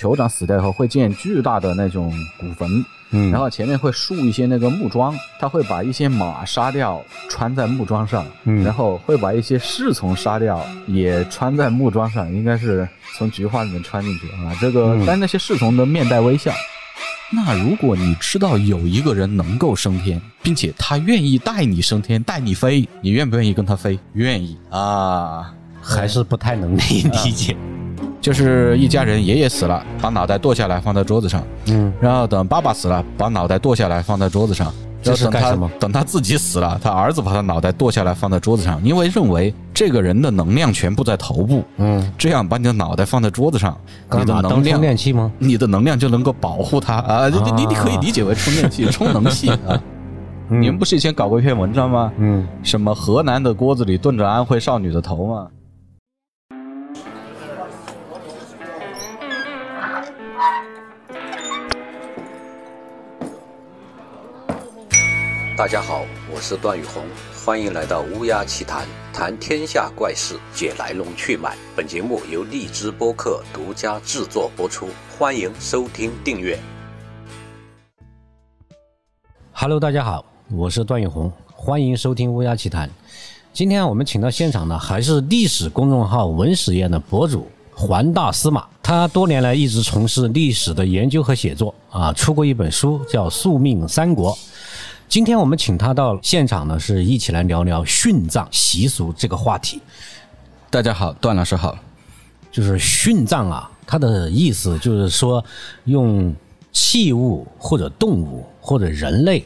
酋长死掉以后会建巨大的那种古坟，嗯然后前面会竖一些那个木桩，他会把一些马杀掉穿在木桩上，嗯然后会把一些侍从杀掉也穿在木桩上，应该是从菊花里面穿进去啊。这个，嗯但那些侍从的面带微笑。那如果你知道有一个人能够升天，并且他愿意带你升天，带你飞，你愿不愿意跟他飞？愿意啊。还是不太能理理解。就是一家人，爷爷死了，把脑袋剁下来放在桌子上，嗯，然后等爸爸死了，把脑袋剁下来放在桌子上。这是干什么等他自己死了，他儿子把他脑袋剁下来放在桌子上，因为认为这个人的能量全部在头部，嗯，这样把你的脑袋放在桌子上，你的能量充电器吗？你的能量就能够保护他啊！你你你可以理解为充电器、充能器啊。你们不是以前搞过一篇文章吗？嗯，什么河南的锅子里炖着安徽少女的头吗？大家好，我是段宇红，欢迎来到乌鸦奇谈，谈天下怪事，解来龙去脉。本节目由荔枝播客独家制作播出，欢迎收听订阅。Hello，大家好，我是段宇红，欢迎收听乌鸦奇谈。今天我们请到现场的还是历史公众号文史验的博主环大司马，他多年来一直从事历史的研究和写作啊，出过一本书叫《宿命三国》。今天我们请他到现场呢，是一起来聊聊殉葬习俗这个话题。大家好，段老师好。就是殉葬啊，它的意思就是说用器物或者动物或者人类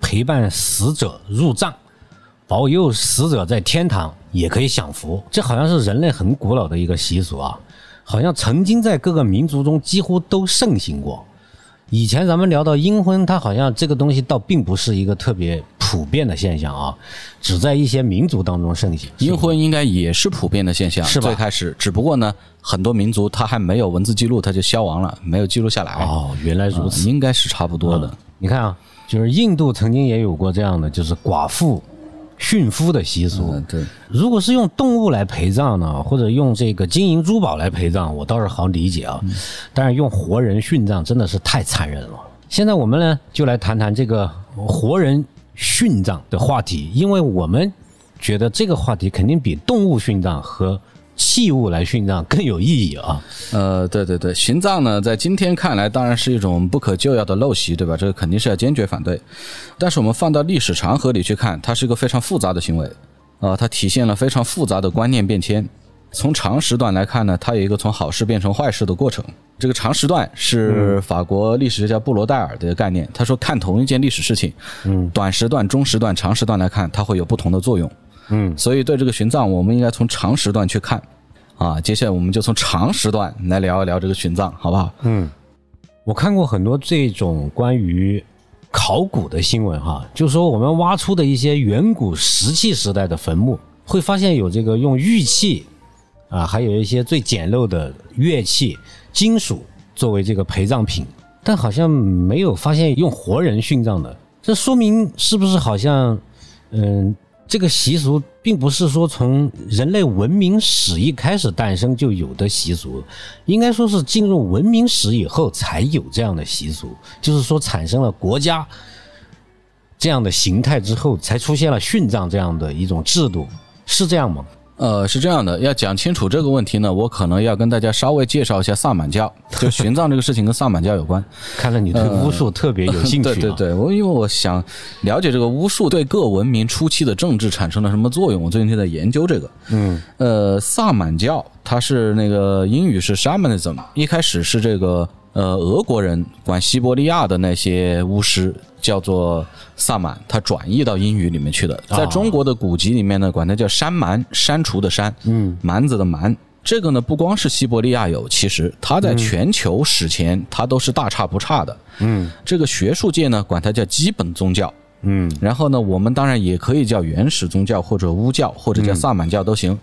陪伴死者入葬，保佑死者在天堂也可以享福。这好像是人类很古老的一个习俗啊，好像曾经在各个民族中几乎都盛行过。以前咱们聊到阴婚，它好像这个东西倒并不是一个特别普遍的现象啊，只在一些民族当中盛行。阴婚应该也是普遍的现象，是吧最开始，只不过呢，很多民族它还没有文字记录，它就消亡了，没有记录下来。哦，原来如啊此。应该是差不多的。你看啊，就是印度曾经也有过这样的，就是寡妇殉夫的习俗。嗯，对，如果是用动物来陪葬呢，或者用这个金银珠宝来陪葬，我倒是好理解啊。但是用活人殉葬真的是太残忍了。现在我们呢，就来谈谈这个活人殉葬的话题，因为我们觉得这个话题肯定比动物殉葬和器物来殉葬更有意义啊。呃，对对对，殉葬呢，在今天看来当然是一种不可救药的陋习，对吧？这个肯定是要坚决反对。但是我们放到历史长河里去看，它是一个非常复杂的行为，啊、它体现了非常复杂的观念变迁。从长时段来看呢，它有一个从好事变成坏事的过程。这个长时段是法国历史学家布罗代尔的概念，他说看同一件历史事情，嗯，短时段、中时段、长时段来看，它会有不同的作用。嗯，所以对这个殉葬，我们应该从长时段去看。啊，接下来我们就从长时段来聊一聊这个殉葬，好不好？嗯，我看过很多这种关于考古的新闻哈，就是说我们挖出的一些远古石器时代的坟墓，会发现有这个用玉器啊，还有一些最简陋的乐器、金属作为这个陪葬品，但好像没有发现用活人殉葬的。这说明是不是好像嗯？这个习俗并不是说从人类文明史一开始诞生就有的习俗，应该说是进入文明史以后才有这样的习俗，就是说产生了国家这样的形态之后，才出现了殉葬这样的一种制度，是这样吗？呃，是这样的，要讲清楚这个问题呢，我可能要跟大家稍微介绍一下萨满教，就玄奘这个事情跟萨满教有关。看来你对巫术特别有兴趣、啊对对对，我因为我想了解这个巫术对各文明初期的政治产生了什么作用，我最近就在研究这个。嗯呃，萨满教它是那个英语是 shamanism，一开始是这个呃俄国人管西伯利亚的那些巫师叫做萨满，他转译到英语里面去的。在中国的古籍里面呢，管它叫山蛮，删除的山，嗯，蛮子的蛮。这个呢，不光是西伯利亚有，其实它在全球史前它都是大差不差的。嗯这个学术界呢，管它叫基本宗教。嗯然后呢，我们当然也可以叫原始宗教或者巫教或者叫萨满教都行。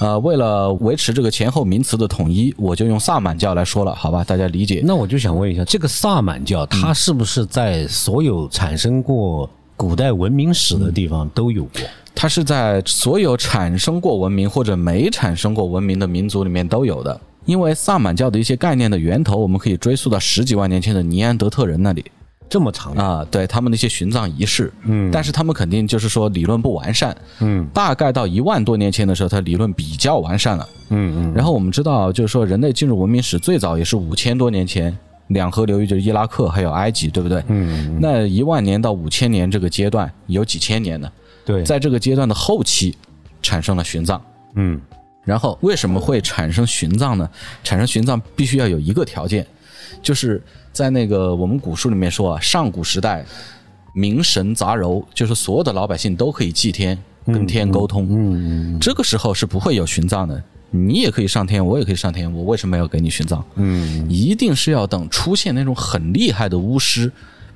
呃，为了维持这个前后名词的统一，我就用萨满教来说了，好吧？大家理解。那我就想问一下，这个萨满教它是不是在所有产生过古代文明史的地方都有过？它是在所有产生过文明或者没产生过文明的民族里面都有的。因为萨满教的一些概念的源头，我们可以追溯到十几万年前的尼安德特人那里这么长啊，对他们的一些殉葬仪式。嗯，但是他们肯定就是说理论不完善。嗯，大概到一万多年前的时候，它理论比较完善了。嗯嗯，然后我们知道，就是说人类进入文明史最早也是五千多年前，两河流域就是伊拉克还有埃及，对不对？嗯，那一万年到五千年这个阶段有几千年呢？对，在这个阶段的后期产生了殉葬。嗯然后为什么会产生殉葬呢？产生殉葬必须要有一个条件，就是在那个我们古书里面说啊，上古时代民神杂糅，就是所有的老百姓都可以祭天，跟天沟通。嗯这个时候是不会有殉葬的。你也可以上天，我也可以上天，我为什么要给你殉葬？嗯一定是要等出现那种很厉害的巫师，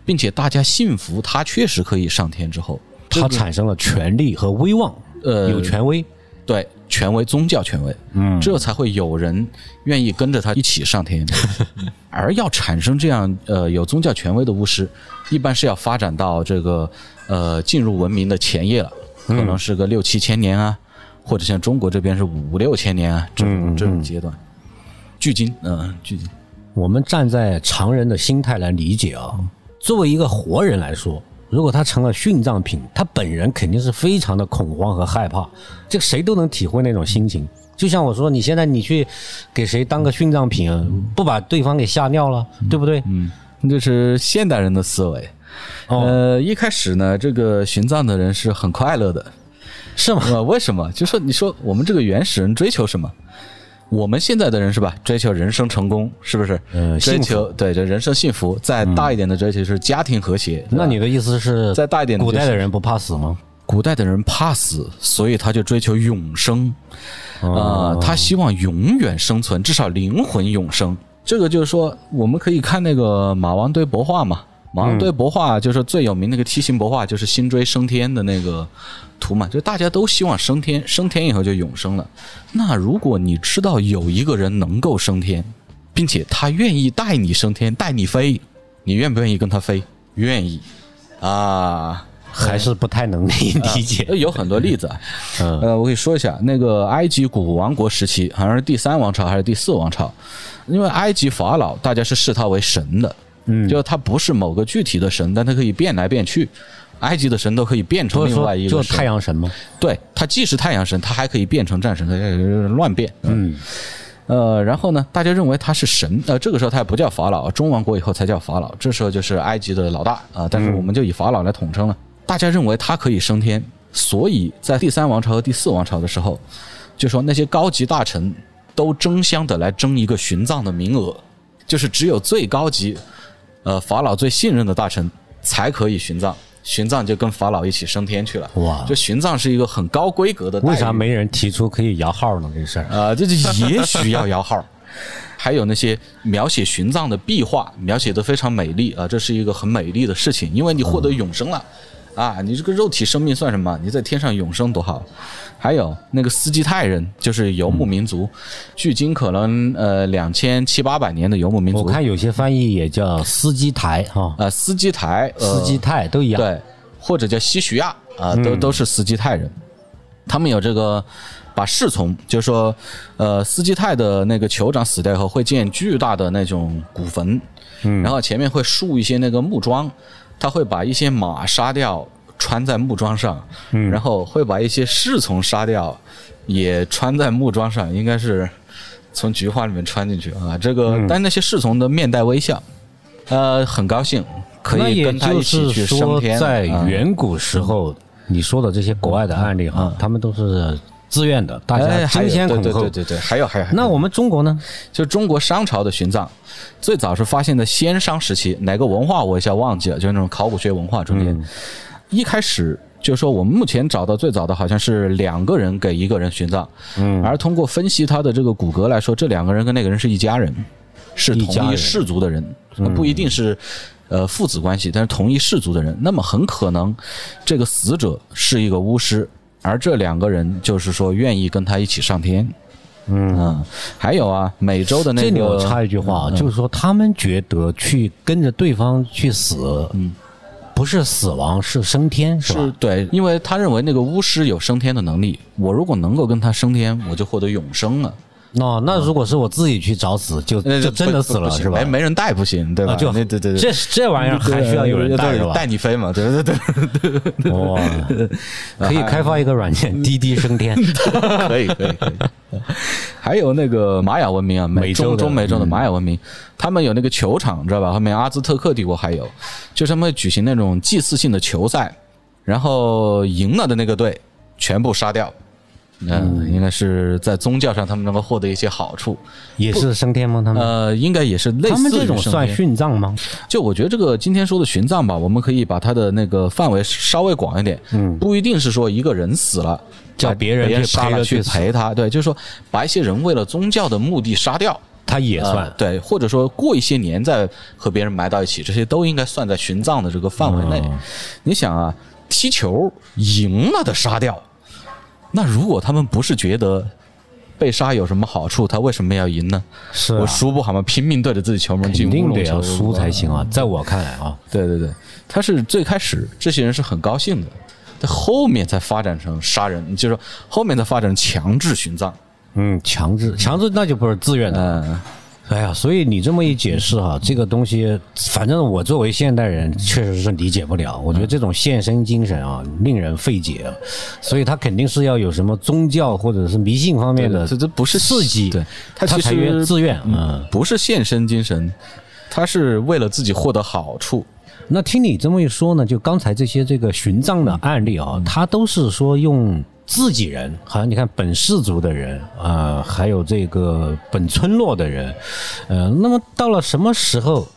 并且大家信服他确实可以上天之后，他产生了权力和威望，呃有权威。对权威宗教权威，嗯这才会有人愿意跟着他一起上天。而要产生这样呃有宗教权威的巫师，一般是要发展到这个呃进入文明的前夜了，可能是个六七千年啊，或者像中国这边是五六千年啊这种这种阶段。距今，嗯、距今，我们站在常人的心态来理解啊，作为一个活人来说，如果他成了殉葬品，他本人肯定是非常的恐慌和害怕，这个谁都能体会那种心情。就像我说，你现在你去给谁当个殉葬品，不把对方给吓尿了，对不对？嗯，这是现代人的思维。哦，呃，一开始呢，这个殉葬的人是很快乐的，是吗？呃，为什么？就说你说我们这个原始人追求什么？我们现在的人是吧？追求人生成功，是不是？嗯追幸求对这人生幸福。再大一点的追求是家庭和谐。那你的意思是，再大一点的古代的人不怕死吗？古代的人怕死，所以他就追求永生。哦呃，他希望永远生存，至少灵魂永生。这个就是说，我们可以看那个马王堆帛画嘛。马王堆帛画就是最有名那个梯形帛画，就是辛追升天的那个图嘛，就大家都希望升天，升天以后就永生了。那如果你知道有一个人能够升天，并且他愿意带你升天，带你飞，你愿不愿意跟他飞？愿意啊。还是不太能 理理解。呃有很多例子啊，嗯呃，我可以说一下，那个埃及古王国时期，好像是第三王朝还是第四王朝，因为埃及法老大家是视他为神的，嗯。就他不是某个具体的神，但他可以变来变去，埃及的神都可以变成另外一个神，太阳神吗？对，他既是太阳神，他还可以变成战神，他呃乱变，嗯。呃，然后呢，大家认为他是神，呃，这个时候他也不叫法老，中王国以后才叫法老，这时候就是埃及的老大啊、但是我们就以法老来统称了。大家认为他可以升天，所以在第三王朝和第四王朝的时候，就说那些高级大臣都争相的来争一个殉葬的名额，就是只有最高级，呃，法老最信任的大臣才可以殉葬，殉葬就跟法老一起升天去了。哇就殉葬是一个很高规格的。为啥没人提出可以摇号呢？这事儿啊，这这也许要摇号。还有那些描写殉葬的壁画，描写的非常美丽啊，这是一个很美丽的事情，因为你获得永生了。啊，你这个肉体生命算什么？你在天上永生多好！还有那个斯基泰人，就是游牧民族，距今可能呃两千七八百年的游牧民族。我看有些翻译也叫斯基台哈，啊，斯基台，呃司机泰都一样。对，或者叫西徐亚啊，都都是斯基泰人。他们有这个把侍从，就是说，呃，斯基泰的那个酋长死掉以后，会建巨大的那种古坟，嗯然后前面会竖一些那个木桩，他会把一些马杀掉，穿在木桩上，嗯然后会把一些侍从杀掉，也穿在木桩上，应该是从菊花里面穿进去啊。这个，嗯但那些侍从都面带微笑，呃，很高兴可以跟他一起去，升天。在啊远古时候，你说的这些国外的案例哈，他们都是自愿的，大家争先恐后对对。对对对，还有还有，那我们中国呢？就中国商朝的殉葬，最早是发现的先商时期，哪个文化我一下忘记了，就是那种考古学文化中间，一开始就是说我们目前找到最早的好像是两个人给一个人殉葬，嗯而通过分析他的这个骨骼来说，这两个人跟那个人是一家人，是同一氏族的人，不一定是。呃，父子关系，但是同一氏族的人，那么很可能这个死者是一个巫师，而这两个人就是说愿意跟他一起上天。嗯，还有啊，美洲的那个，这里我插一句话啊，就是说他们觉得去跟着对方去死，嗯，不是死亡，是升天，是是吧？对，因为他认为那个巫师有升天的能力，我如果能够跟他升天，我就获得永生了。那那如果是我自己去找死，就呃就真的死了是吧不不不行没？没人带不行，对吧？啊，就那对对对，这这玩意儿还需要有人带是吧？带你飞嘛？对对对，哇，可以开发一个软件，滴滴升天。可以可以可以。还有那个玛雅文明啊，美中美洲中美洲的玛雅文明，他们有那个球场，知道吧？后面阿兹特克帝国还有，就是他们会举行那种祭祀性的球赛，然后赢了的那个队全部杀掉。嗯，应该是在宗教上他们能够获得一些好处。也是升天吗？他们呃，应该也是类似他们这种算殉葬吗？就我觉得这个今天说的殉葬吧，我们可以把它的那个范围稍微广一点，嗯不一定是说一个人死了，叫别人去杀了去陪他，对，就是说把一些人为了宗教的目的杀掉。他也呃算。对，或者说过一些年再和别人埋到一起，这些都应该算在殉葬的这个范围内。哦你想啊，踢球赢了的杀掉，那如果他们不是觉得被杀有什么好处，他为什么要赢呢？是啊我输不好吗？拼命对着自己球门进肯定得乌龙球要输才行啊！在我看来啊，对对对，他是最开始这些人是很高兴的，但后面才发展成杀人，就是说后面才发展成强制殉葬。嗯，强制强制那就不是自愿的。嗯，哎呀，所以你这么一解释哈，这个东西，反正我作为现代人确实是理解不了。我觉得这种献身精神啊，令人费解啊。所以他肯定是要有什么宗教或者是迷信方面的这这不是刺激，对他其实愿自愿。嗯，不是献身精神，他是为了自己获得好处。那听你这么一说呢，就刚才这些这个殉葬的案例啊，他都是说用自己人，好像你看本氏族的人啊、呃还有这个本村落的人，呃，那么到了什么时候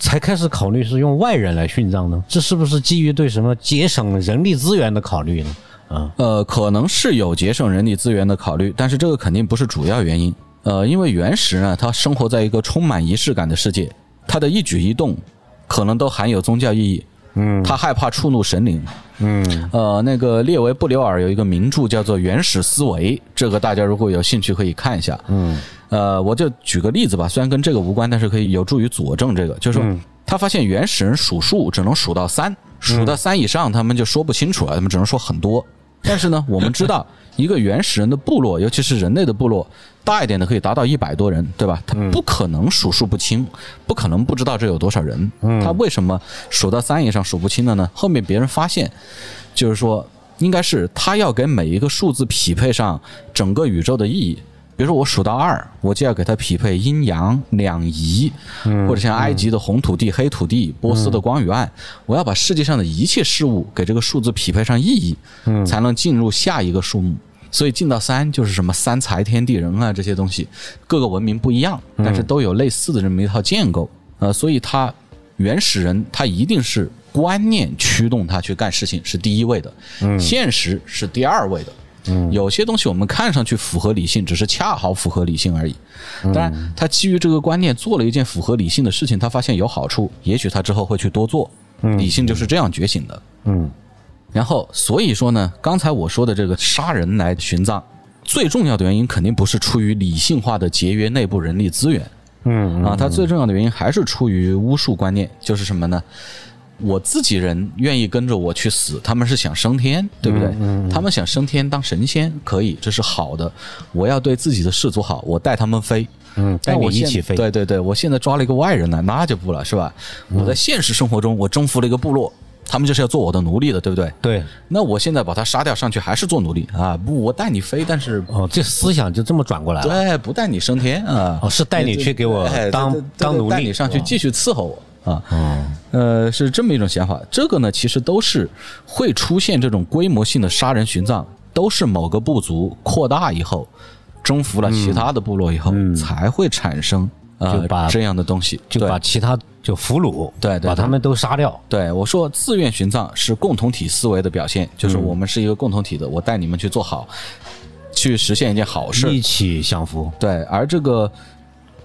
才开始考虑是用外人来殉葬呢？这是不是基于对什么节省人力资源的考虑呢？啊，呃，可能是有节省人力资源的考虑，但是这个肯定不是主要原因。呃，因为原始呢，他生活在一个充满仪式感的世界，他的一举一动可能都含有宗教意义。嗯，他害怕触怒神灵。嗯，呃，那个列维布留尔有一个名著叫做《原始思维》，这个大家如果有兴趣可以看一下。嗯，呃，我就举个例子吧，虽然跟这个无关，但是可以有助于佐证这个，就是说。他发现原始人数数只能数到三，数到三以上他们就说不清楚了，他们只能说很多。但是呢，我们知道 一个原始人的部落，尤其是人类的部落，大一点的可以达到一百多人，对吧？他不可能数数不清，不可能不知道这有多少人。他为什么数到三以上数不清了呢？后面别人发现，就是说，应该是他要给每一个数字匹配上整个宇宙的意义。比如说我数到二，我就要给它匹配阴阳两仪，或者像埃及的红土地、黑土地、波斯的光与暗，我要把世界上的一切事物给这个数字匹配上意义，才能进入下一个数目。所以进到三就是什么三才天地人啊这些东西，各个文明不一样，但是都有类似的这么一套建构。呃，所以他原始人他一定是观念驱动他去干事情是第一位的，现实是第二位的。有些东西我们看上去符合理性，只是恰好符合理性而已。当然，他基于这个观念做了一件符合理性的事情，他发现有好处，也许他之后会去多做。理性就是这样觉醒的。嗯，然后所以说呢，刚才我说的这个杀人来殉葬，最重要的原因肯定不是出于理性化的节约内部人力资源。嗯啊，它最重要的原因还是出于巫术观念，就是什么呢？我自己人愿意跟着我去死，他们是想升天，对不对？他们想升天当神仙，可以，这是好的。我要对自己的氏族好，我带他们飞。嗯，带我一起飞。对对对，我现在抓了一个外人来，那就不了，是吧？我在现实生活中，我征服了一个部落，他们就是要做我的奴隶的，对不对？对，那我现在把他杀掉，上去还是做奴隶啊？不，我带你飞，但是哦，这思想就这么转过来了。对，不带你升天啊。哦，是带你去给我哎当当奴隶，带你上去哦继续伺候我啊。哦，呃，是这么一种想法。这个呢，其实都是会出现这种规模性的杀人殉葬，都是某个部族扩大以后，征服了其他的部落以后，才会产生呃就把这样的东西。就把其他就俘虏，对对对把他们都杀掉。对我说，自愿殉葬是共同体思维的表现，就是我们是一个共同体的，我带你们去做好，去实现一件好事。一起享福。对，而这个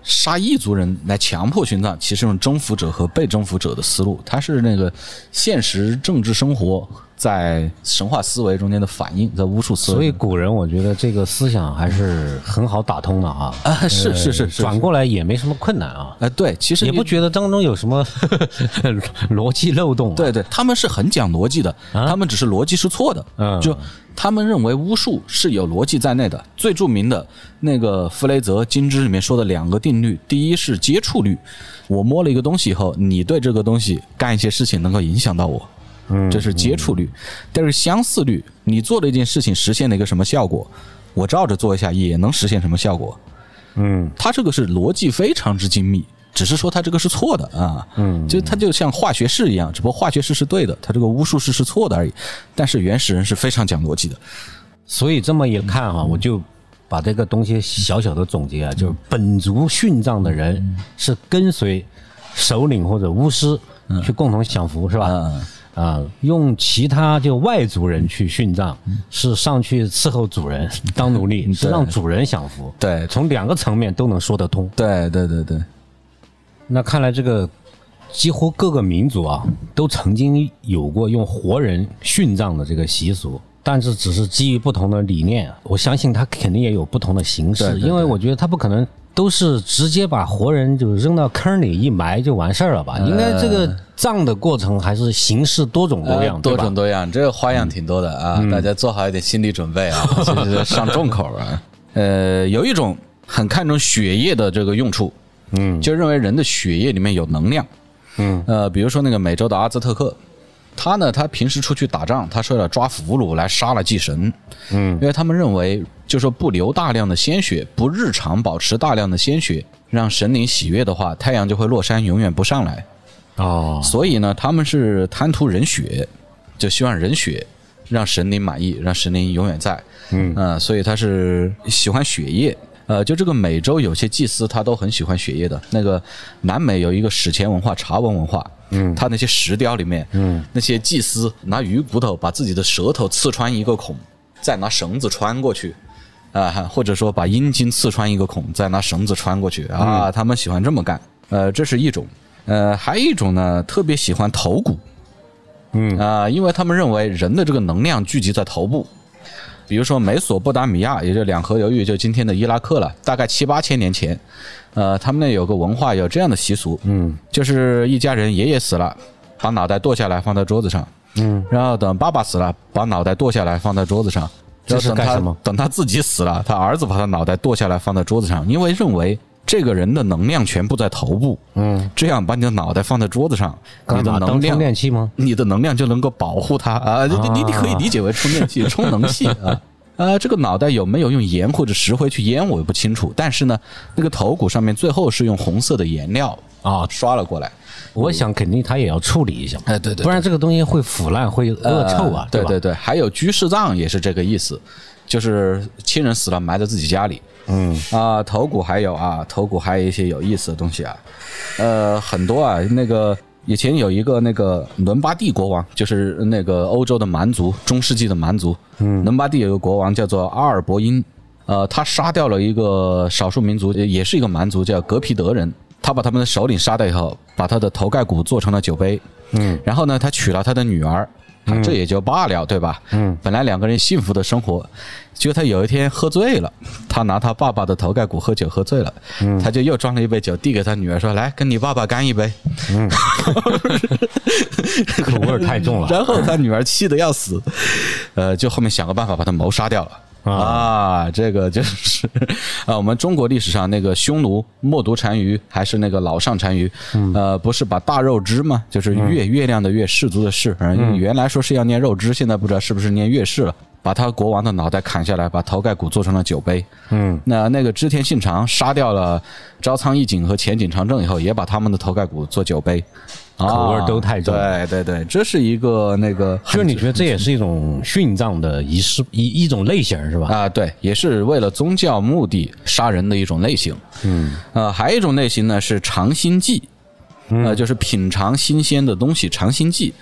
杀异族人来强迫殉葬，其实用征服者和被征服者的思路，它是那个现实政治生活在神话思维中间的反应，在巫术思维。所以古人我觉得这个思想还是很好打通的啊，啊，是呃是是是，转过来也没什么困难啊。啊。呃，对，其实也你不觉得当中有什么 逻辑漏洞、啊。对对，他们是很讲逻辑的，啊他们只是逻辑是错的。嗯就他们认为巫术是有逻辑在内的。最著名的那个弗雷泽金枝里面说的两个定律，第一是接触率，我摸了一个东西以后，你对这个东西干一些事情能够影响到我，嗯这是接触率。但是相似率，你做了一件事情实现了一个什么效果，我照着做一下也能实现什么效果。嗯它这个是逻辑非常之精密，只是说它这个是错的啊，嗯，就它就像化学式一样，只不过化学式是对的，它这个巫术式是错的而已。但是原始人是非常讲逻辑的，所以这么一看哈、我就把这个东西小小的总结啊，就是本族殉葬的人是跟随首领或者巫师去共同享福，是吧？嗯啊，用其他就外族人去殉葬，是上去伺候主人 当奴隶，是让主人享福。对从两个层面都能说得通。对对对对，那看来这个几乎各个民族啊，都曾经有过用活人殉葬的这个习俗，但是只是基于不同的理念。我相信他肯定也有不同的形式，对对对因为我觉得他不可能都是直接把活人就扔到坑里一埋就完事儿了吧？应该这个葬的过程还是形式多种多样，呃多种多样，这个花样挺多的啊，大家做好一点心理准备啊，这是上重口啊。呃，有一种很看重血液的这个用处，嗯就认为人的血液里面有能量。嗯呃，比如说那个美洲的阿兹特克，他呢，他平时出去打仗，他是为了抓俘虏来杀了祭神，嗯因为他们认为，就说不流大量的鲜血，不日常保持大量的鲜血，让神灵喜悦的话，太阳就会落山，永远不上来。哦所以呢，他们是贪图人血，就希望人血让神灵满意，让神灵永远在。嗯呃，所以他是喜欢血液。呃，就这个美洲有些祭司他都很喜欢血液的。那个南美有一个史前文化茶文文化，嗯，他那些石雕里面，嗯，那些祭司拿鱼骨头把自己的舌头刺穿一个孔，再拿绳子穿过去。啊，或者说把阴茎刺穿一个孔，再拿绳子穿过去啊，他们喜欢这么干。呃，这是一种。呃，还有一种呢，特别喜欢头骨。嗯啊、因为他们认为人的这个能量聚集在头部。比如说美索不达米亚，也就两河流域，就今天的伊拉克了，大概七八千年前，呃，他们那有个文化有这样的习俗，嗯。就是一家人爷爷死了，把脑袋剁下来放在桌子上，嗯，然后等爸爸死了，把脑袋剁下来放在桌子上，这是干什么？等他自己死了，他儿子把他脑袋剁下来放在桌子上，因为认为这个人的能量全部在头部，嗯，这样把你的脑袋放在桌子上，你的能量充电器吗？你的能量就能够保护它啊！你你你可以理解为充电器、充能器啊。啊，这个脑袋有没有用盐或者石灰去腌，我也不清楚。但是呢，那个头骨上面最后是用红色的颜料啊刷了过来。我想肯定他也要处理一下嘛，哎，对对不然这个东西会腐烂，会恶臭啊呃，对吧？对对，还有居士葬也是这个意思，就是亲人死了埋在自己家里。嗯。啊，头骨还有啊，头骨还有一些有意思的东西啊，呃，很多啊，那个以前有一个那个伦巴第国王，就是那个欧洲的蛮族，中世纪的蛮族，嗯，伦巴第有个国王叫做阿尔伯因，呃，他杀掉了一个少数民族，也是一个蛮族，叫格皮德人，他把他们的首领杀掉以后，把他的头盖骨做成了酒杯，嗯，然后呢，他娶了他的女儿。啊，这也就罢了，对吧？嗯，本来两个人幸福的生活，结果他有一天喝醉了，他拿他爸爸的头盖骨喝酒，喝醉了，嗯他就又装了一杯酒递给他女儿说：“来，跟你爸爸干一杯。嗯口味太重了。然后他女儿气得要死，呃，就后面想个办法把他谋杀掉了。啊，这个就是啊，我们中国历史上那个匈奴冒毒单于还是那个老上单于，呃，不是把大肉汁吗？就是月月亮的月，氏族的氏，嗯，原来说是要念肉汁，现在不知道是不是念月氏了。把他国王的脑袋砍下来，把头盖骨做成了酒杯。嗯，那那个织田信长杀掉了朝仓义景和前景长政以后，也把他们的头盖骨做酒杯。口味都太重对对对，这是一个那个，就是你觉得这也是一种殉葬的仪式一一种类型是吧？啊，对，也是为了宗教目的杀人的一种类型。嗯，呃，还有一种类型呢是尝新祭，呃，就是品尝新鲜的东西，尝新祭。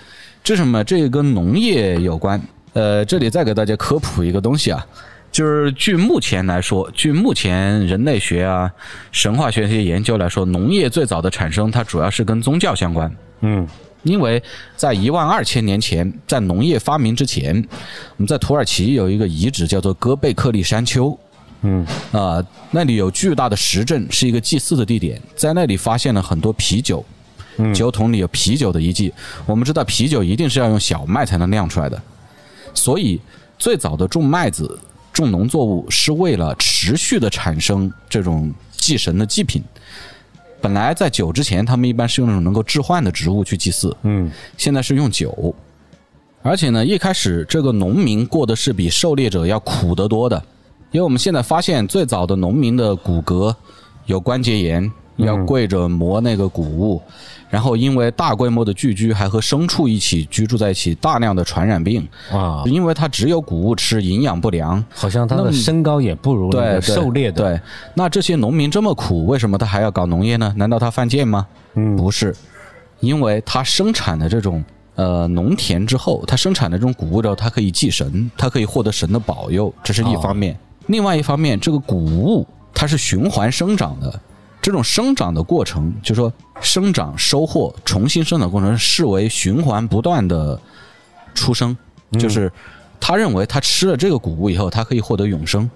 这什么？这个跟农业有关。呃，这里再给大家科普一个东西啊，就是据目前来说，据目前人类学啊、神话学这些研究来说，农业最早的产生，它主要是跟宗教相关。嗯因为在一万二千年前，在农业发明之前，我们在土耳其有一个遗址叫做哥贝克利山丘。嗯啊、那里有巨大的石阵，是一个祭祀的地点，在那里发现了很多啤酒，酒桶里有啤酒的遗迹。我们知道啤酒一定是要用小麦才能酿出来的，所以最早的种麦子、种农作物是为了持续的产生这种祭神的祭品。本来在酒之前，他们一般是用那种能够置换的植物去祭祀，嗯。现在是用酒，而且呢，一开始这个农民过的是比狩猎者要苦得多的，因为我们现在发现最早的农民的骨骼有关节炎，要跪着磨那个谷物，然后因为大规模的聚居，还和牲畜一起居住在一起，大量的传染病，啊，因为他只有谷物吃，营养不良，好像他的身高也不如对对狩猎的。对，那这些农民这么苦，为什么他还要搞农业呢？难道他犯贱吗？嗯不是，因为他生产的这种呃农田之后，他生产的这种谷物之后，它可以祭神，它可以获得神的保佑，这是一方面。另外一方面，这个谷物它是循环生长的，这种生长的过程，就是说生长、收获、重新生长过程，视为循环不断的出生，就是他认为他吃了这个谷物以后，他可以获得永生。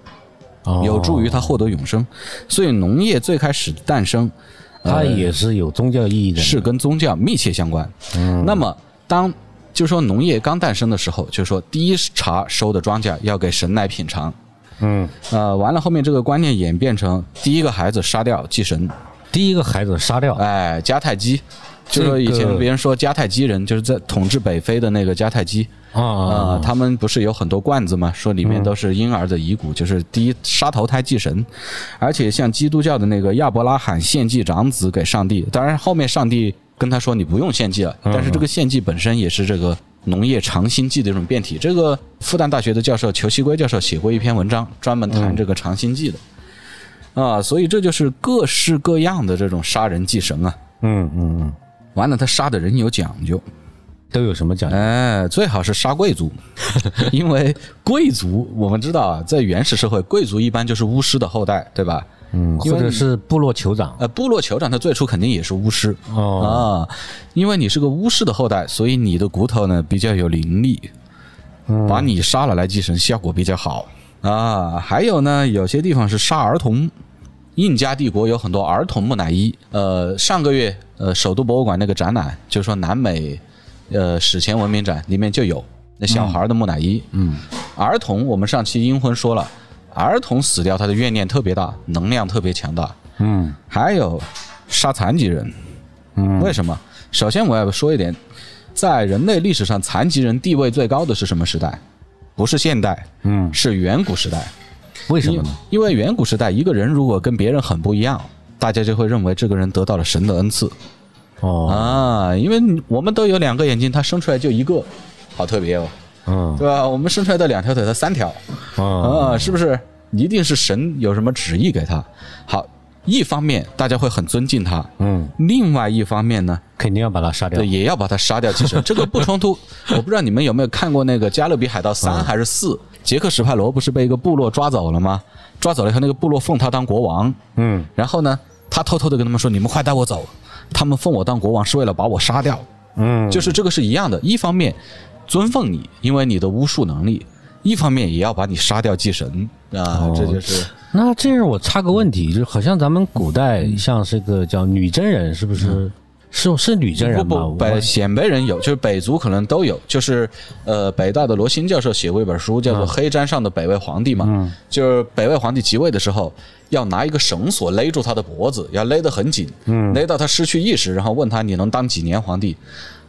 哦有助于他获得永生。所以农业最开始诞生它也是有宗教意义的。是跟宗教密切相关。那么当就是说农业刚诞生的时候，就是说第一茬收的庄稼要给神来品尝。嗯，呃，完了后面这个观念演变成第一个孩子杀掉祭神，第一个孩子杀掉，哎，迦太基，就是说以前别人说迦太基人就是在统治北非的那个迦太基。啊。他们不是有很多罐子吗？说里面都是婴儿的遗骨，就是第一杀头胎祭神，而且像基督教的那个亚伯拉罕献祭长子给上帝，当然后面上帝跟他说你不用献祭了，但是这个献祭本身也是这个农业长新祭的一种变体。这个复旦大学的教授裘锡圭教授写过一篇文章，专门谈这个长新祭的。啊，所以这就是各式各样的这种杀人祭神啊。嗯嗯嗯，完了，他杀的人有讲究，都有什么讲究？哎，最好是杀贵族，因为贵族我们知道啊，在原始社会，贵族一般就是巫师的后代，对吧？嗯，或者是部落酋长。呃，部落酋长他最初肯定也是巫师哦，啊，因为你是个巫师的后代，所以你的骨头呢比较有灵力，把你杀了来继承，效果比较好啊。还有呢，有些地方是杀儿童。印加帝国有很多儿童木乃伊，呃，上个月呃首都博物馆那个展览，就是说南美呃史前文明展里面就有那小孩的木乃伊。嗯，儿童我们上期阴婚说了，儿童死掉他的怨念特别大，能量特别强大。嗯还有杀残疾人，嗯，为什么？首先我要说一点，在人类历史上，残疾人地位最高的是什么时代？不是现代，嗯，是远古时代。为什么呢？因为远古时代，一个人如果跟别人很不一样，大家就会认为这个人得到了神的恩赐哦，啊。因为我们都有两个眼睛，他生出来就一个，好特别哦，嗯对吧？我们生出来的两条腿，他三条啊啊，是不是？一定是神有什么旨意给他。好，一方面大家会很尊敬他，嗯，另外一方面呢，肯定要把他杀掉对，。也要把他杀掉。其实这个不冲突。我不知道你们有没有看过那个《加勒比海盗三》还是四？杰克史派罗不是被一个部落抓走了吗？抓走了以后，那个部落奉他当国王，嗯然后呢，他偷偷的跟他们说：“你们快带我走，他们奉我当国王是为了把我杀掉。”嗯，就是这个是一样的，一方面尊奉你，因为你的巫术能力；一方面也要把你杀掉祭神啊，这就是。那这样我插个问题，就好像咱们古代像这个叫女真人，是不是？是是女真人吗？不不，北鲜卑人有，就是北族可能都有，就是呃，北大的罗新教授写过一本书，叫做《黑毡上的北魏皇帝》嘛，就是北魏皇帝即位的时候，要拿一个绳索勒住他的脖子，要勒得很紧，勒到他失去意识，然后问他你能当几年皇帝，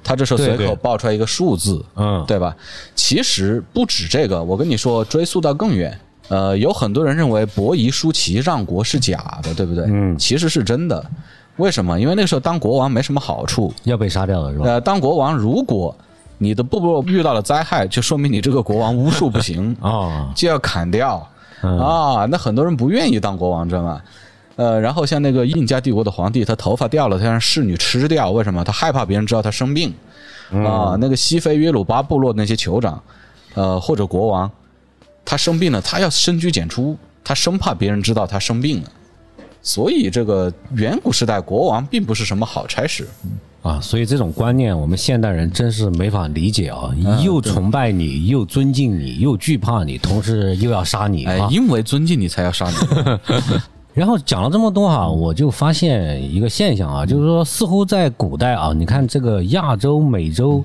他这时候随口报出来一个数字，嗯对吧？其实不止这个，我跟你说，追溯到更远。呃，有很多人认为伯夷叔齐让国是假的，对不对？嗯其实是真的。为什么？因为那个时候当国王没什么好处，要被杀掉了是吧？呃，当国王，如果你的部落遇到了灾害，就说明你这个国王巫术不行，哦，就要砍掉嗯啊。那很多人不愿意当国王，知道吗？呃，然后像那个印加帝国的皇帝，他头发掉了，他让侍女吃掉，为什么？他害怕别人知道他生病啊。那个西非约鲁巴部落那些酋长，呃，或者国王，他生病了，他要深居简出，他生怕别人知道他生病了。所以，这个远古时代国王并不是什么好差事。啊，所以这种观念我们现代人真是没法理解啊！又崇拜你，又尊敬你，又惧怕你，同时又要杀你哎啊，！因为尊敬你才要杀你。然后讲了这么多哈，我就发现一个现象啊，就是说似乎在古代啊，你看这个亚洲、美洲、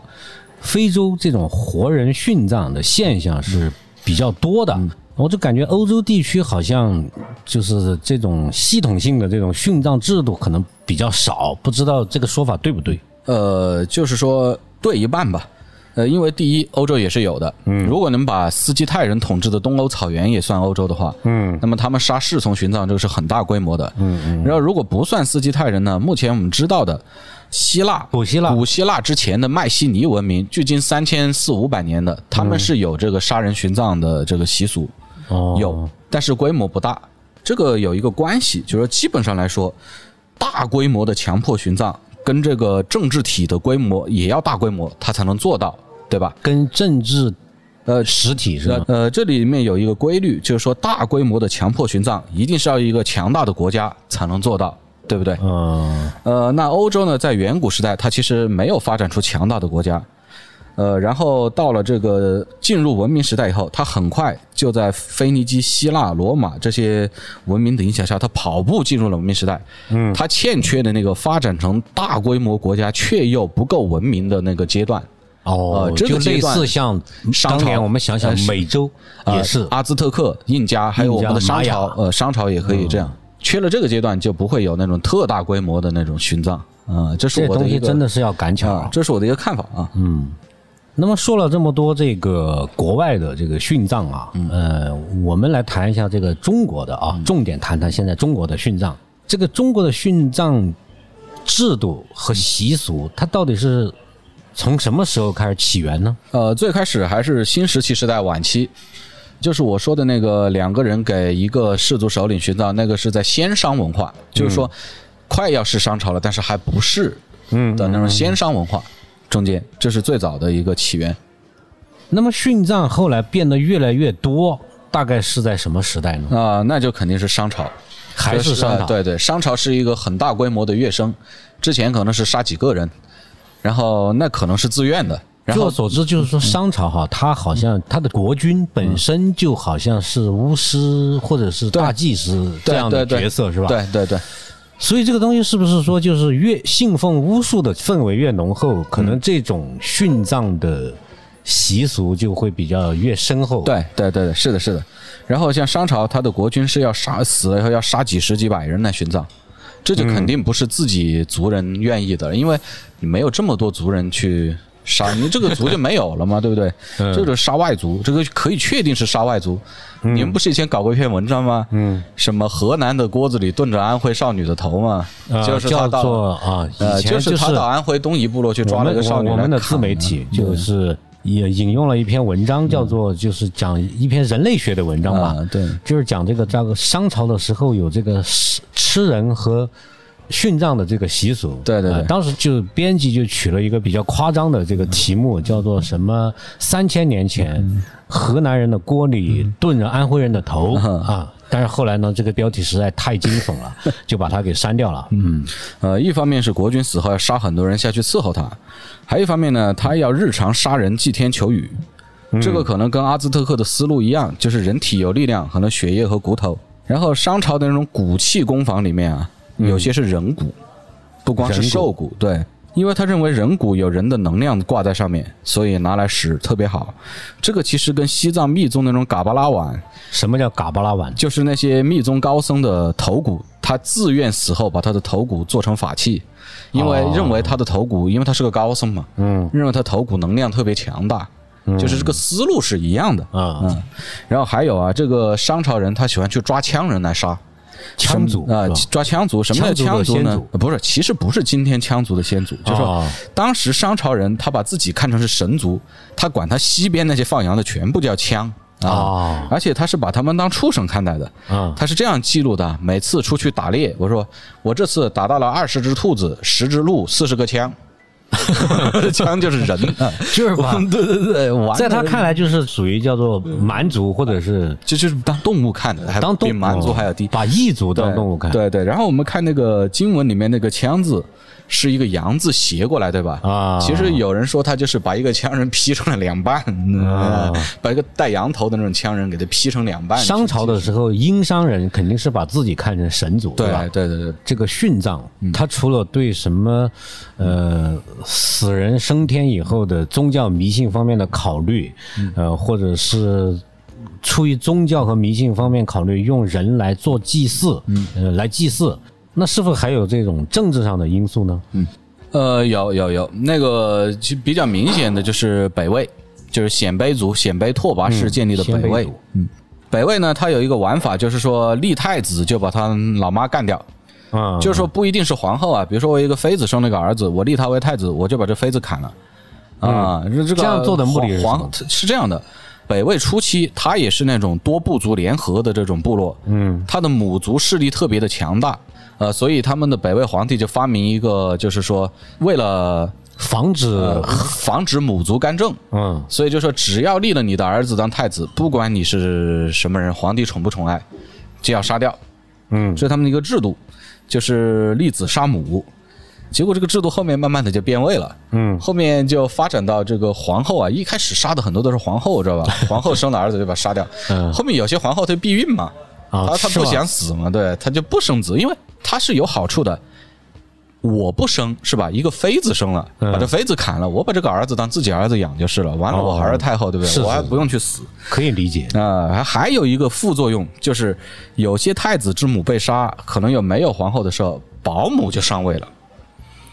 非洲这种活人殉葬的现象是比较多的。我就感觉欧洲地区好像就是这种系统性的这种殉葬制度可能比较少，不知道这个说法对不对？呃，就是说对一半吧。呃，因为第一，欧洲也是有的。嗯，如果能把斯基泰人统治的东欧草原也算欧洲的话，嗯，那么他们杀侍从殉葬这个是很大规模的。嗯嗯。然后如果不算斯基泰人呢，目前我们知道的希腊、古希腊古希腊之前的迈锡尼文明，距今三千四五百年的，他们是有这个杀人殉葬的这个习俗。哦有，但是规模不大。这个有一个关系，就是说基本上来说，大规模的强迫殉葬跟这个政治体的规模也要大规模，它才能做到，对吧？跟政治呃，实体是吧？呃，这里面有一个规律，就是说大规模的强迫殉葬一定是要一个强大的国家才能做到，对不对？嗯呃，那欧洲呢，在远古时代，它其实没有发展出强大的国家。呃，然后到了这个进入文明时代以后，他很快就在腓尼基、希腊、罗马这些文明的影响下，他跑步进入了文明时代。嗯，他欠缺的那个发展成大规模国家却又不够文明的那个阶段。哦呃，这个就类似像商朝当年我们想想美洲啊也是阿兹特克、印加，还有我们的商朝呃，商朝也可以这样。缺了这个阶段，就不会有那种特大规模的那种殉葬。啊、这是这东西我的一个真的是要赶巧啊，。这是我的一个看法啊。那么说了这么多这个国外的这个殉葬啊，呃，我们来谈一下这个中国的啊，重点谈谈现在中国的殉葬。这个中国的殉葬制度和习俗，它到底是从什么时候开始起源呢？呃，最开始还是新石器时代晚期，就是我说的那个两个人给一个氏族首领殉葬，那个是在先商文化，就是说快要是商朝了，但是还不是嗯的那种先商文化中间，这是最早的一个起源。那么殉葬后来变得越来越多，大概是在什么时代呢？啊、那就肯定是商朝，还是商朝呃对对，商朝是一个很大规模的乐生，之前可能是杀几个人，然后那可能是自愿的，据我所知，就是说商朝哈，他好像他的国君本身就好像是巫师或者是大祭司这样的角色，是吧？。对对对，所以这个东西是不是说，就是越信奉巫术的氛围越浓厚，可能这种殉葬的习俗就会比较越深厚？，对对对对，是的，是的。然后像商朝，他的国君是要杀死了以后要杀几十几百人来殉葬，这就肯定不是自己族人愿意的，因为你没有这么多族人去杀，你这个族就没有了嘛，对不对？这个杀外族，这个可以确定是杀外族。你们不是以前搞过一篇文章吗？嗯，什么河南的锅子里炖着安徽少女的头吗？呃就是他做啊，呃，就是他到安徽东夷部落去抓了一个少女我我们的自媒体就是也引用了一篇文章，叫做就是讲一篇人类学的文章吧啊，，对，就是讲这个这个商朝的时候有这个吃吃人和殉葬的这个习俗。对对对呃当时就编辑就取了一个比较夸张的这个题目，叫做什么三千年前河南人的锅里炖着安徽人的头啊。但是后来呢，这个标题实在太惊悚了，就把它给删掉了。嗯，呃，一方面是国君死后要杀很多人下去伺候他，还有一方面呢，他要日常杀人祭天求雨。这个可能跟阿兹特克的思路一样，就是人体有力量，可能血液和骨头。然后商朝的那种骨器工坊里面啊，有些是人骨，不光是兽骨，对，因为他认为人骨有人的能量挂在上面，所以拿来使特别好。这个其实跟西藏密宗那种嘎巴拉碗什么叫嘎巴拉碗？就是那些密宗高僧的头骨，他自愿死后把他的头骨做成法器，因为认为他的头骨，因为他是个高僧嘛，嗯认为他头骨能量特别强大，就是这个思路是一样的。啊，嗯，然后还有啊，这个商朝人他喜欢去抓羌人来杀。羌族啊、抓羌族，什么叫羌族？呢？不是，其实不是今天羌族的先祖，就是说哦。当时商朝人他把自己看成是神族，他管他西边那些放羊的全部叫羌啊，哦。而且他是把他们当畜生看待的。啊他是这样记录的：每次出去打猎，我说我这次打到了二十只兔子、十只鹿、四十个枪，枪就是人啊，就 是吧 对对对，玩在他看来就是属于叫做蛮族或者是就就是当动物看的，还当动比蛮族还要低。把异族当动物看。对对，然后我们看那个经文里面那个枪字。是一个羊字斜过来，对吧？啊其实有人说他就是把一个羌人劈成了两半，把一个带羊头的那种羌人给他劈成两半。商朝的时候，殷商人肯定是把自己看成神族，对吧？对对对，这个殉葬，他除了对什么呃死人升天以后的宗教迷信方面的考虑，呃，或者是出于宗教和迷信方面考虑，用人来做祭祀，呃，来祭祀，那是否还有这种政治上的因素呢？嗯呃，有有有，那个其实比较明显的就是北魏，就是鲜卑族鲜卑拓跋氏建立的北魏。嗯，北魏呢，它有一个玩法，就是说立太子就把他老妈干掉，啊，就是说不一定是皇后啊，比如说我一个妃子生了个儿子，我立他为太子，我就把这妃子砍了。啊，这这个这样做的目的是皇皇是这样的。北魏初期，它也是那种多部族联合的这种部落，嗯它的母族势力特别的强大，呃，所以他们的北魏皇帝就发明一个，就是说为了防止，呃防止母族干政，嗯所以就说只要立了你的儿子当太子，不管你是什么人，皇帝宠不宠爱，就要杀掉。嗯这是他们的一个制度，就是立子杀母。结果这个制度后面慢慢的就变味了，嗯后面就发展到这个皇后啊，一开始杀的很多都是皇后，知道吧？皇后生了儿子就把他杀掉，嗯后面有些皇后她避孕嘛，啊她她不想死嘛，对，她就不生子，因为她是有好处的。我不生是吧？一个妃子生了，嗯把这妃子砍了，我把这个儿子当自己儿子养就是了。完了，哦我还是太后，对不对？我还不用去死。可以理解，啊、还还有一个副作用，就是有些太子之母被杀，可能有没有皇后的时候，保姆就上位了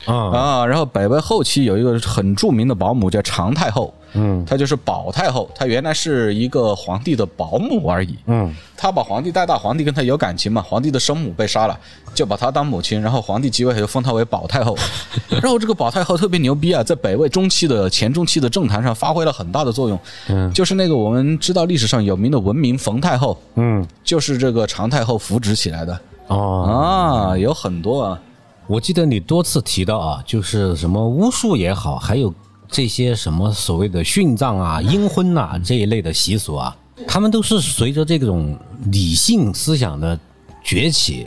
啊啊。然后北魏后期有一个很著名的保姆叫常太后，嗯她就是保太后，她原来是一个皇帝的保姆而已。嗯她把皇帝带大，皇帝跟她有感情嘛，皇帝的生母被杀了，就把她当母亲，然后皇帝即位就封她为保太后。然后这个保太后特别牛逼啊，在北魏中期的前中期的政坛上发挥了很大的作用，嗯就是那个我们知道历史上有名的文明冯太后，嗯就是这个常太后扶植起来的哦。啊，有很多啊，我记得你多次提到啊，就是什么巫术也好，还有这些什么所谓的殉葬啊、阴婚呐、这一类的习俗啊，他们都是随着这种理性思想的崛起，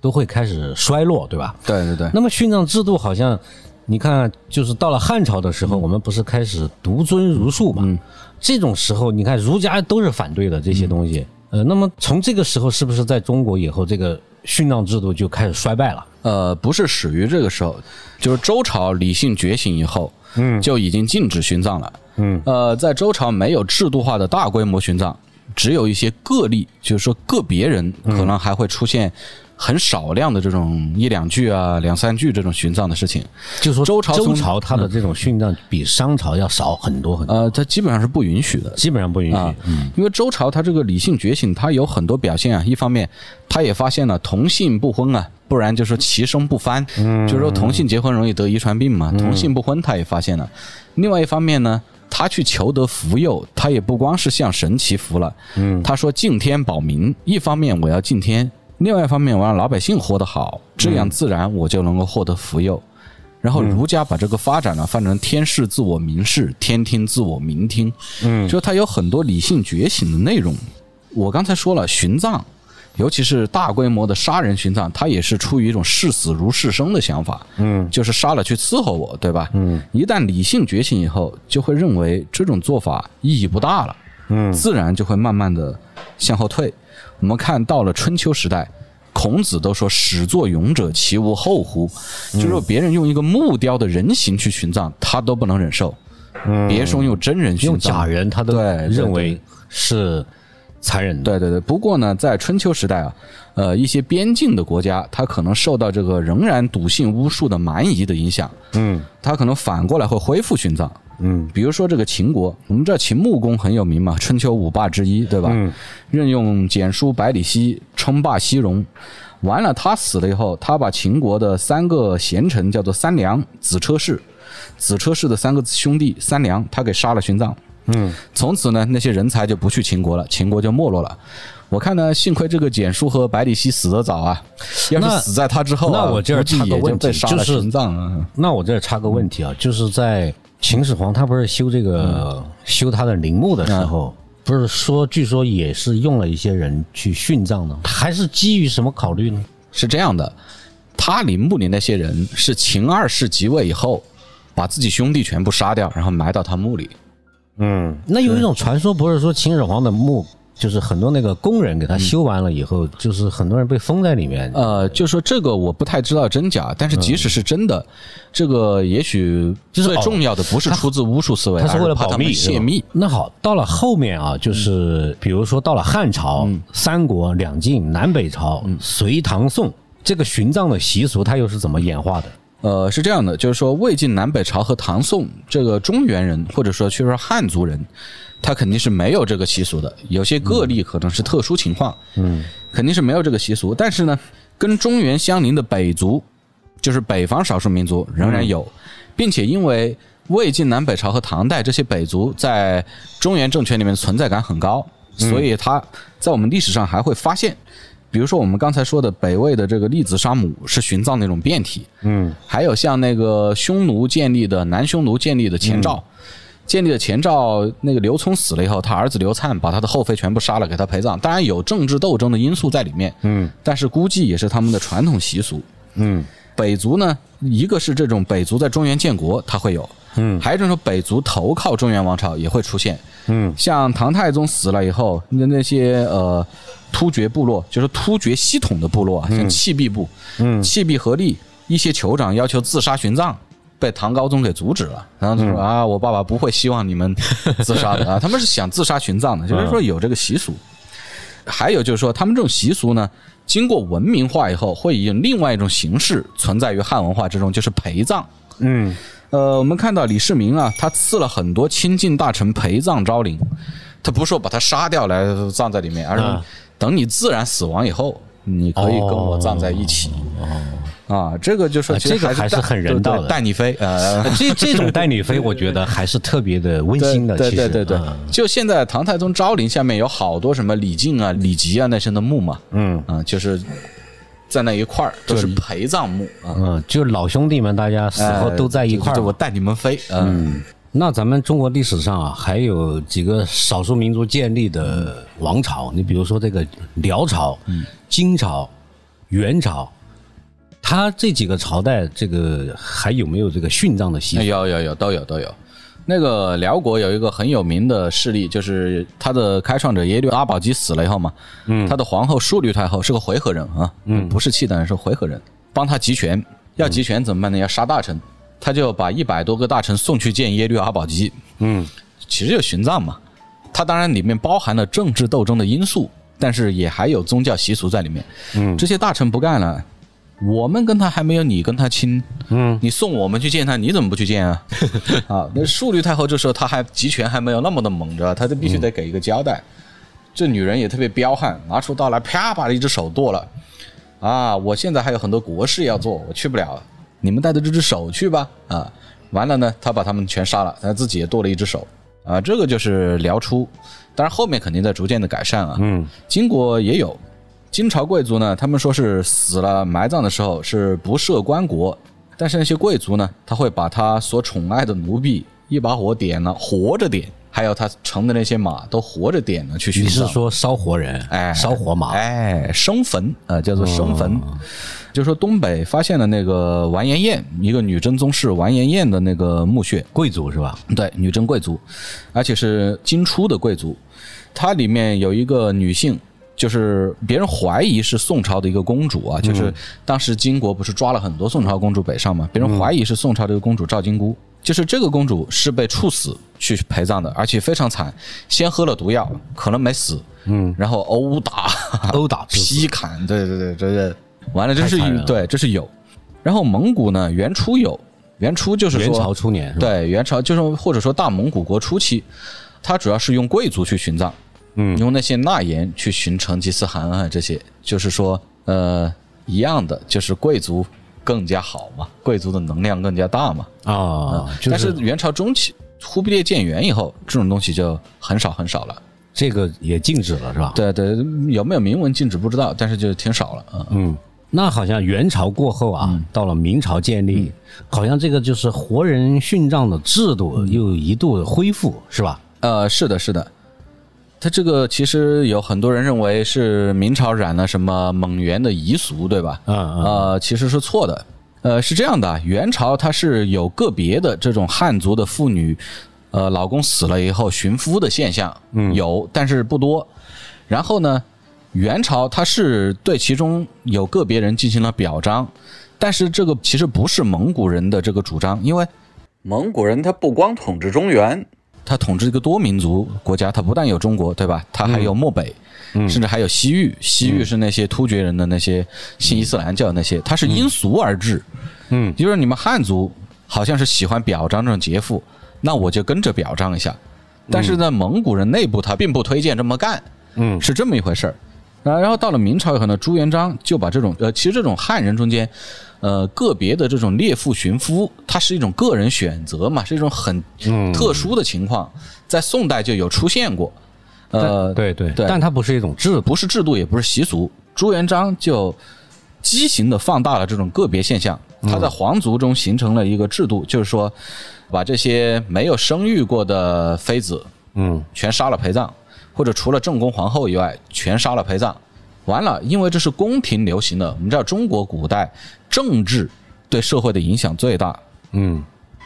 都会开始衰落，对吧？对对对，那么殉葬制度好像，你看，就是到了汉朝的时候，我们不是开始独尊儒术嘛？这种时候，你看儒家都是反对的这些东西。呃，那么从这个时候，是不是在中国以后，这个殉葬制度就开始衰败了？呃，不是始于这个时候，就是周朝理性觉醒以后，嗯，就已经禁止殉葬了，嗯，呃，在周朝没有制度化的大规模殉葬，只有一些个例，就是说个别人可能还会出现很少量的这种一两句啊、两三句这种殉葬的事情，就说周朝从周朝他的这种殉葬比商朝要少很多很多，呃，他基本上是不允许的，基本上不允许。啊，因为周朝他这个理性觉醒，他有很多表现啊。一方面，他也发现了同性不婚啊，不然就说其生不翻，就是说同性结婚容易得遗传病嘛。同性不婚，他也发现了。另外一方面呢，他去求得福佑，他也不光是向神祈福了，嗯，他说敬天保民，一方面我要敬天，另外一方面我让老百姓活得好，这样自然我就能够获得福佑。然后儒家把这个发展呢，发展成天视自我明视，天听自我明听，嗯，就它有很多理性觉醒的内容。我刚才说了，殉葬，尤其是大规模的杀人殉葬，它也是出于一种视死如视生的想法，嗯，就是杀了去伺候我，对吧？嗯，一旦理性觉醒以后，就会认为这种做法意义不大了，嗯，自然就会慢慢的向后退。我们看到了春秋时代。孔子都说：“始作俑者，其无后乎？”就是说，别人用一个木雕的人形去殉葬，他都不能忍受。嗯别说用真人殉葬，用假人，他都对对认为是残忍的。对对对，不过呢，在春秋时代啊，呃，一些边境的国家，它可能受到这个仍然笃信巫术的蛮夷的影响，嗯它可能反过来会恢复殉葬。嗯比如说这个秦国，我们知道秦穆公很有名嘛，春秋五霸之一，对吧？嗯任用蹇叔、百里奚称霸西戎。完了，他死了以后，他把秦国的三个贤臣叫做三良、子车氏，子车氏的三个兄弟三良，他给杀了殉葬。嗯从此呢，那些人才就不去秦国了，秦国就没落了。我看呢，幸亏这个简叔和百里奚死得早啊，要是死在他之后啊、那我这儿插个问题被杀了就是。那我这儿插个问题啊，就是在秦始皇他不是修这个、修他的陵墓的时候，不是说据说也是用了一些人去殉葬呢？还是基于什么考虑呢？是这样的，他陵墓里那些人是秦二世即位以后，把自己兄弟全部杀掉，然后埋到他墓里。嗯，那有一种传说，不是说秦始皇的墓。就是很多那个工人给他修完了以后，就是很多人被封在里面。呃，就说这个我不太知道真假，但是即使是真的，这个也许就是最重要的不是出自巫术思维，他是为了保密泄密。那好，到了后面啊，就是比如说到了汉朝、三国、两晋、南北朝、隋唐宋，这个殉葬的习俗它又是怎么演化的？呃，是这样的，就是说魏晋南北朝和唐宋这个中原人，或者说去说汉族人，他肯定是没有这个习俗的。有些个例可能是特殊情况，嗯，肯定是没有这个习俗。但是呢，跟中原相邻的北族，就是北方少数民族仍然有，并且因为魏晋南北朝和唐代这些北族在中原政权里面存在感很高，所以他在我们历史上还会发现。比如说我们刚才说的北魏的这个栗子杀母是殉葬那种变体，嗯，还有像那个匈奴建立的南匈奴建立的前赵，建立的前赵那个刘聪死了以后，他儿子刘粲把他的后妃全部杀了，给他陪葬。当然有政治斗争的因素在里面，嗯，但是估计也是他们的传统习俗。嗯北族呢，一个是这种北族在中原建国，他会有；嗯。还有一种说北族投靠中原王朝也会出现。嗯。像唐太宗死了以后，那那些呃突厥部落，就是突厥系统的部落啊，像契必部，嗯。契必合力一些酋长要求自杀殉葬，被唐高宗给阻止了。然后就说、啊，我爸爸不会希望你们自杀的啊，他们是想自杀殉葬的，就是说有这个习俗。还有就是说，他们这种习俗呢，经过文明化以后，会以另外一种形式存在于汉文化之中，就是陪葬。嗯呃，我们看到李世民啊，他赐了很多亲近大臣陪葬昭陵，他不是说把他杀掉来葬在里面，而是啊。等你自然死亡以后，你可以跟我葬在一起。哦。啊，这个就说啊这个还是很人道的。带你飞，呃，这这种带你飞，我觉得还是特别的温馨的。对对对对嗯，就现在唐太宗昭陵下面有好多什么李靖啊、李吉啊那些的墓嘛，嗯。啊，就是在那一块儿都是陪葬墓啊，嗯，就老兄弟们，大家死后都在一块儿我带你们飞，嗯，那咱们中国历史上啊，还有几个少数民族建立的王朝，你比如说这个辽朝、金朝、元朝，他这几个朝代，这个还有没有这个殉葬的习俗？有有有都有都有。那个辽国有一个很有名的势力，就是他的开创者耶律阿保机死了以后嘛，嗯，他的皇后淑律太后是个回纥人啊，嗯，不是契丹人，是回纥人，帮他集权，要集权怎么办呢？要杀大臣，他就把一百多个大臣送去见耶律阿保机，嗯其实就殉葬嘛。他当然里面包含了政治斗争的因素，但是也还有宗教习俗在里面。嗯这些大臣不干了，我们跟他还没有你跟他亲，嗯你送我们去见他，你怎么不去见啊？啊，那淑女太后这时候她还集权还没有那么的猛，知道吧？她就必须得给一个交代。这女人也特别彪悍，拿出刀来，啪把一只手剁了。啊，我现在还有很多国事要做，我去不了，你们带着这只手去吧。啊，完了呢，他把他们全杀了，他自己也剁了一只手。啊，这个就是辽初，当然后面肯定在逐渐的改善啊。嗯金国也有，金朝贵族呢，他们说是死了埋葬的时候是不设棺椁，但是那些贵族呢，他会把他所宠爱的奴婢一把火点了，活着点，还有他乘的那些马都活着点了去殉你是。说烧活人？哎，烧活马？哎，生坟啊、呃叫做生坟。就说东北发现了那个完颜彦，一个女真宗室完颜彦的那个墓穴，贵族是吧？对，女真贵族，而且是金初的贵族。它里面有一个女性，就是别人怀疑是宋朝的一个公主啊，就是当时金国不是抓了很多宋朝公主北上嘛，别人怀疑是宋朝这个公主赵金姑。就是这个公主是被处死去陪葬的，而且非常惨，先喝了毒药，可能没死，嗯，然后殴打、殴打 劈砍，对对对，这个完了，这是太残忍了对，这是有。然后蒙古呢，元初有，元初就是说元朝初年？对，元朝就是或者说大蒙古国初期，它主要是用贵族去殉葬，嗯用那些钠盐去寻成吉思汗啊这些，就是说呃一样的，就是贵族更加好嘛，贵族的能量更加大嘛。啊，就但是元朝中期忽必烈建元以后，这种东西就很少很少了。这个也禁止了是吧？对对，有没有明文禁止不知道，但是就挺少了啊。嗯，那好像元朝过后啊，到了明朝建立，好像这个就是活人殉葬的制度又一度恢复，是吧？呃，是的，是的。他这个其实有很多人认为是明朝染了什么蒙元的遗俗，对吧？嗯嗯呃，其实是错的。呃，是这样的，元朝它是有个别的这种汉族的妇女，呃，老公死了以后寻夫的现象，嗯，有，但是不多。然后呢，元朝它是对其中有个别人进行了表彰，但是这个其实不是蒙古人的这个主张，因为蒙古人他不光统治中原，他统治一个多民族国家，他不但有中国，对吧？他还有漠北，甚至还有西域。西域是那些突厥人的那些信伊斯兰教那些，他是因俗而治。嗯就是你们汉族好像是喜欢表彰这种节富，那我就跟着表彰一下。但是在，蒙古人内部他并不推荐这么干，嗯是这么一回事儿。啊，然后到了明朝以后呢，朱元璋就把这种呃，其实这种汉人中间，呃，个别的这种列父寻夫，它是一种个人选择嘛，是一种很嗯特殊的情况，在宋代就有出现过。呃，对对对但它不是一种制度。不是制度，也不是习俗。朱元璋就畸形的放大了这种个别现象，他在皇族中形成了一个制度，就是说，把这些没有生育过的妃子嗯全杀了陪葬，或者除了正宫皇后以外，全杀了陪葬。完了，因为这是宫廷流行的，我们知道中国古代政治对社会的影响最大，嗯。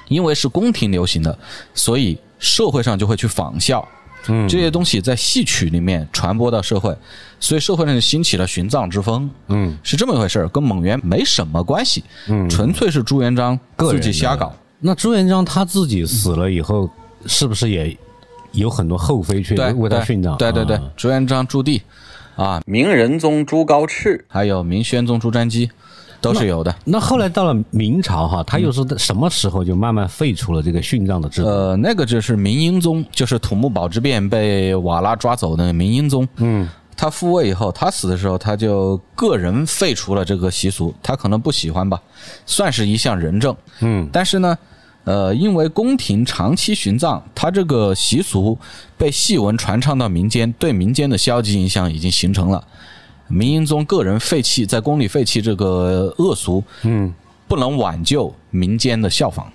因为是宫廷流行的，所以社会上就会去仿效。嗯。这些东西在戏曲里面传播到社会，所以社会上就兴起了殉葬之风，嗯。是这么一回事儿，跟蒙元没什么关系，嗯，纯粹是朱元璋自己瞎搞。那朱元璋他自己死了以后，是不是也有很多后妃去，为他殉葬？对对对啊，朱元璋朱棣啊，明仁宗朱高炽，还有明宣宗朱瞻基，都是有的。那后来到了明朝哈，他又是什么时候就慢慢废除了这个殉葬的制度？呃，那个就是明英宗，就是土木堡之变被瓦剌抓走的明英宗。嗯他复位以后，他死的时候，他就个人废除了这个习俗，他可能不喜欢吧，算是一项仁政。嗯但是呢，呃，因为宫廷长期殉葬，他这个习俗被戏文传唱到民间，对民间的消极影响已经形成了。明英宗个人废弃在宫里废弃这个恶俗，嗯，不能挽救民间的效仿。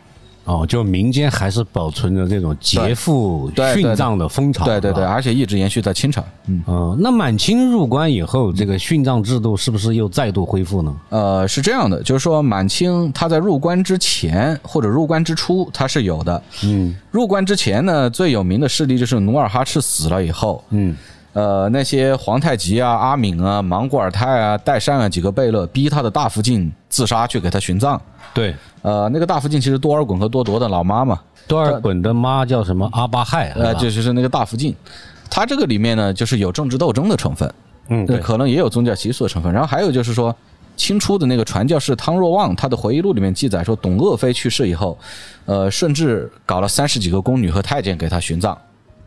哦，就民间还是保存着这种劫富殉葬的风潮。对对对，而且一直延续到清朝。嗯，嗯，那满清入关以后，这个殉葬制度是不是又再度恢复呢？呃，是这样的，就是说满清他在入关之前或者入关之初，他是有的。嗯入关之前呢，最有名的事例就是努尔哈赤死了以后，嗯呃，那些皇太极啊、阿敏啊、莽古尔泰啊、代善啊几个贝勒逼他的大福晋自杀去给他殉葬。对，呃，那个大福晋其实多尔衮和多铎的老妈嘛，多尔衮的妈叫什么阿巴亥？呃，是吧这就是那个大福晋。他这个里面呢，就是有政治斗争的成分，嗯对，可能也有宗教习俗的成分。然后还有就是说，清初的那个传教士汤若望，他的回忆录里面记载说，董鄂妃去世以后，呃，顺治搞了三十几个宫女和太监给他殉葬。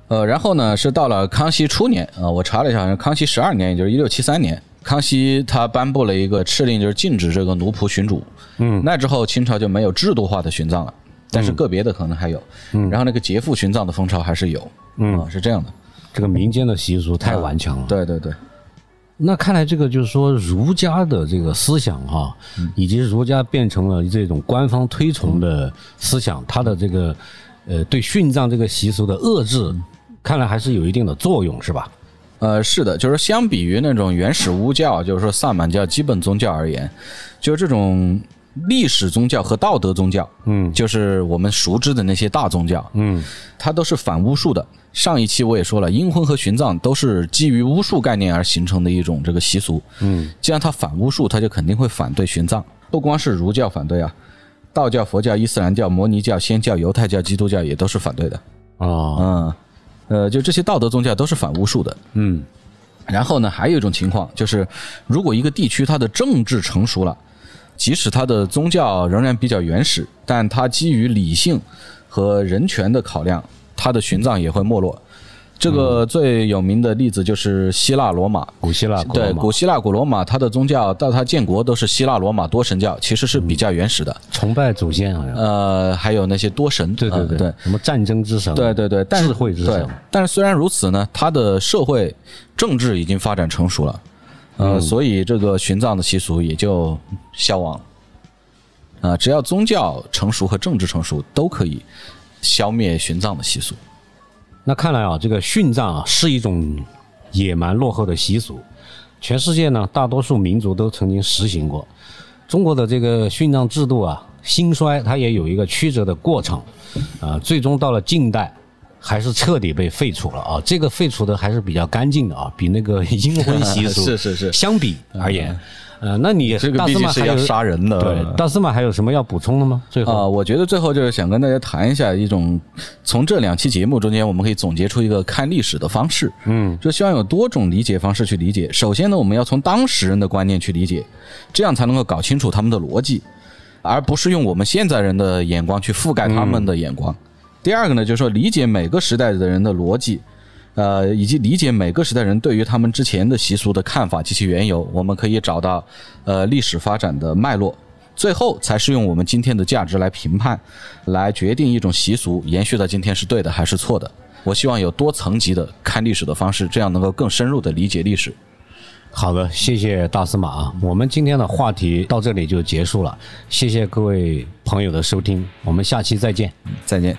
呃，然后呢，是到了康熙初年啊、呃我查了一下，康熙十二年，也就是一六七三年，康熙他颁布了一个敕令，就是禁止这个奴仆寻主。嗯那之后清朝就没有制度化的殉葬了，但是个别的可能还有。嗯，然后那个劫富殉葬的风潮还是有。嗯啊是这样的。这个民间的习俗太顽强了。对对对。那看来这个就是说，儒家的这个思想哈、以及儒家变成了这种官方推崇的思想，它的这个呃对殉葬这个习俗的遏制，看来还是有一定的作用，是吧？呃，是的，就是相比于那种原始巫教，就是说萨满教基本宗教而言，就是这种历史宗教和道德宗教，嗯就是我们熟知的那些大宗教，嗯它都是反巫术的。上一期我也说了，阴婚和殉葬都是基于巫术概念而形成的一种这个习俗。嗯既然它反巫术，它就肯定会反对殉葬。不光是儒教反对啊，道教、佛教、伊斯兰教、摩尼教、仙教、犹太教、基督教也都是反对的。哦嗯，呃，就这些道德宗教都是反巫术的。嗯然后呢，还有一种情况就是，如果一个地区它的政治成熟了，即使它的宗教仍然比较原始，但它基于理性和人权的考量，它的殉葬也会没落。这个最有名的例子就是希腊罗马。古希腊、对，古希腊、古罗马，它的宗教到它建国都是希腊罗马多神教，其实是比较原始的。崇拜祖先好像。呃，还有那些多神，对对对，什么战争之神，对对对，智慧之神。但是虽然如此呢，它的社会政治已经发展成熟了，呃，所以这个殉葬的习俗也就消亡了。啊，只要宗教成熟和政治成熟，都可以消灭殉葬的习俗。那看来啊，这个殉葬啊是一种野蛮落后的习俗，全世界呢大多数民族都曾经实行过。中国的这个殉葬制度啊兴衰，它也有一个曲折的过程，啊，最终到了近代还是彻底被废除了啊。这个废除的还是比较干净的啊，比那个 阴婚习俗是是是相比而言。呃，那你这个毕竟是要杀人的，对，大司马还有什么要补充的吗？最后啊，我觉得最后就是想跟大家谈一下一种从这两期节目中间，我们可以总结出一个看历史的方式，嗯，就希望有多种理解方式去理解。首先呢，我们要从当时人的观念去理解，这样才能够搞清楚他们的逻辑，而不是用我们现在人的眼光去覆盖他们的眼光。第二个呢，就是说理解每个时代的人的逻辑。呃，以及理解每个时代人对于他们之前的习俗的看法及其缘由，我们可以找到呃历史发展的脉络，最后才是用我们今天的价值来评判，来决定一种习俗延续到今天是对的还是错的。我希望有多层级的看历史的方式，这样能够更深入的理解历史。好的，谢谢大司马啊，我们今天的话题到这里就结束了，谢谢各位朋友的收听，我们下期再见，再见。